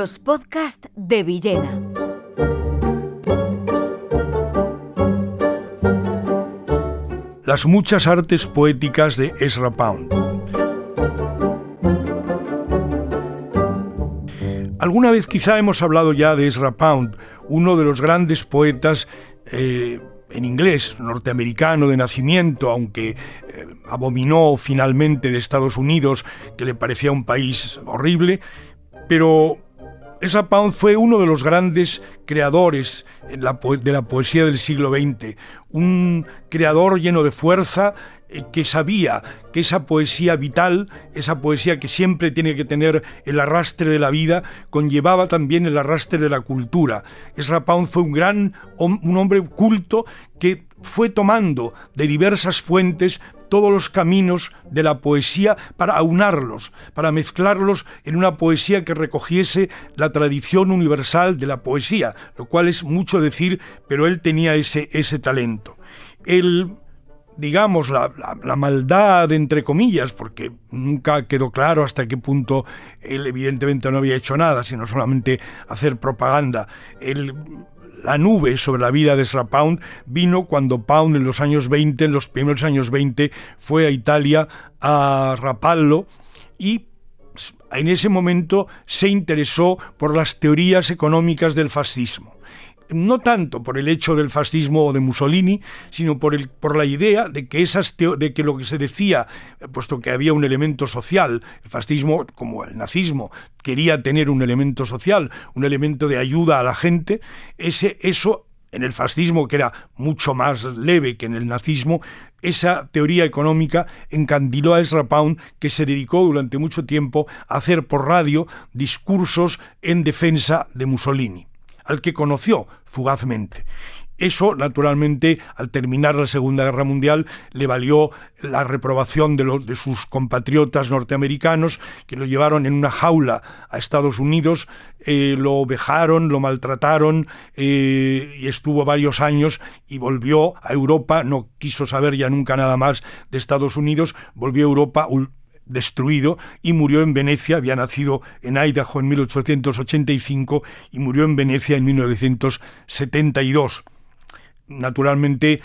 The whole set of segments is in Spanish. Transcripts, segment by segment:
Los podcasts de Villena. Las muchas artes poéticas de Ezra Pound. Alguna vez quizá hemos hablado ya de Ezra Pound, uno de los grandes poetas eh, en inglés, norteamericano de nacimiento, aunque eh, abominó finalmente de Estados Unidos, que le parecía un país horrible, pero esa Pound fue uno de los grandes creadores de la poesía del siglo XX, un creador lleno de fuerza eh, que sabía que esa poesía vital, esa poesía que siempre tiene que tener el arrastre de la vida, conllevaba también el arrastre de la cultura. Ezra Pound fue un gran un hombre culto que fue tomando de diversas fuentes todos los caminos de la poesía para aunarlos, para mezclarlos en una poesía que recogiese la tradición universal de la poesía, lo cual es mucho decir, pero él tenía ese, ese talento. Digamos, la, maldad, entre comillas, porque nunca quedó claro hasta qué punto él evidentemente no había hecho nada, sino solamente hacer propaganda. La nube sobre la vida de Ezra Pound vino cuando Pound en los años 20, en los primeros años 20, fue a Italia a Rapallo y en ese momento se interesó por las teorías económicas del fascismo no tanto por el hecho del fascismo o de Mussolini, sino por, el, por la idea de que, esas de que lo que se decía, puesto que había un elemento social, el fascismo, como el nazismo, quería tener un elemento social, un elemento de ayuda a la gente, ese, eso en el fascismo, que era mucho más leve que en el nazismo, esa teoría económica encandiló a Ezra Pound, que se dedicó durante mucho tiempo a hacer por radio discursos en defensa de Mussolini al que conoció fugazmente. Eso, naturalmente, al terminar la Segunda Guerra Mundial, le valió la reprobación de, de, sus compatriotas norteamericanos, que lo llevaron en una jaula a Estados Unidos, eh, lo vejaron, lo maltrataron eh, y estuvo varios años y volvió a Europa, no quiso saber ya nunca nada más de Estados Unidos, volvió a Europa destruido y murió en Venecia, había nacido en Idaho en 1885 y murió en Venecia en 1972. Naturalmente,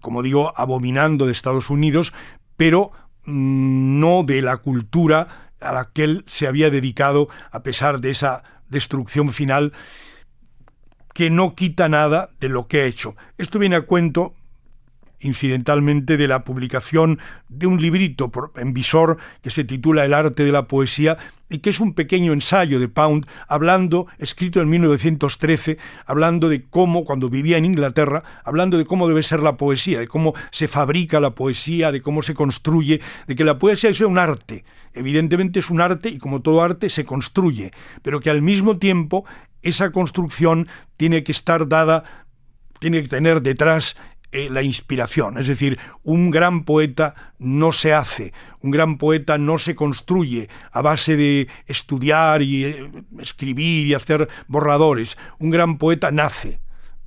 como digo, abominando de Estados Unidos, pero mm, no de la cultura a la que él se había dedicado a pesar de esa destrucción final que no quita nada de lo que ha hecho. Esto viene a cuento incidentalmente de la publicación de un librito en visor que se titula El arte de la poesía y que es un pequeño ensayo de Pound hablando, escrito en 1913, hablando de cómo, cuando vivía en Inglaterra, hablando de cómo debe ser la poesía, de cómo se fabrica la poesía, de cómo se construye, de que la poesía es un arte. Evidentemente es un arte y como todo arte se construye, pero que al mismo tiempo esa construcción tiene que estar dada tiene que tener detrás eh, la inspiración. Es decir, un gran poeta no se hace, un gran poeta no se construye a base de estudiar y eh, escribir y hacer borradores. Un gran poeta nace.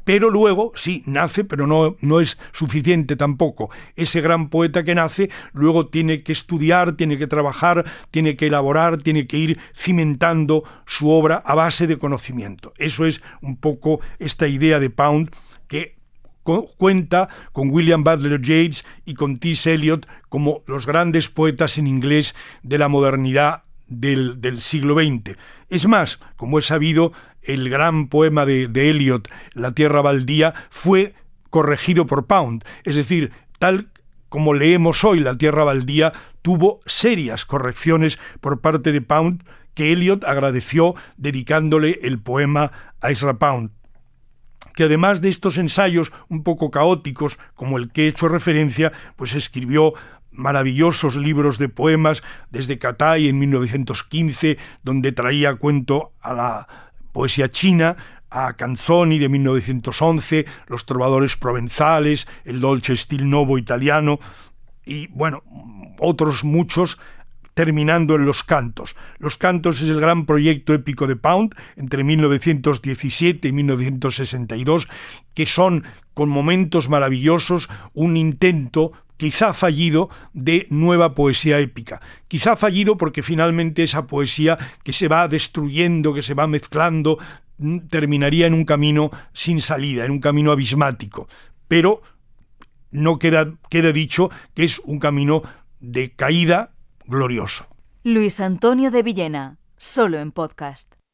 Pero luego, sí, nace, pero no, no es suficiente tampoco. Ese gran poeta que nace luego tiene que estudiar, tiene que trabajar, tiene que elaborar, tiene que ir cimentando su obra a base de conocimiento. Eso es un poco esta idea de Pound que cuenta con William Butler Yeats y con T.S. Eliot como los grandes poetas en inglés de la modernidad del, siglo XX. Es más, como he sabido, el gran poema de, de Eliot, La Tierra Baldía, fue corregido por Pound. Es decir, tal como leemos hoy La Tierra Baldía, tuvo serias correcciones por parte de Pound que Eliot agradeció dedicándole el poema a Ezra Pound que además de estos ensayos un poco caóticos, como el que he hecho referencia, pues escribió maravillosos libros de poemas desde Catay en 1915, donde traía cuento a la poesía china, a Canzoni de 1911, los trovadores provenzales, el dolce stil novo italiano y bueno, otros muchos terminando en Los Cantos. Los Cantos es el gran proyecto épico de Pound entre 1917 y 1962, que son con momentos maravillosos un intento quizá fallido de nueva poesía épica. Quizá fallido porque finalmente esa poesía que se va destruyendo, que se va mezclando, mm, terminaría en un camino sin salida, en un camino abismático. Pero no queda, queda dicho que es un camino de caída glorioso. Luis Antonio de Villena, solo en podcast.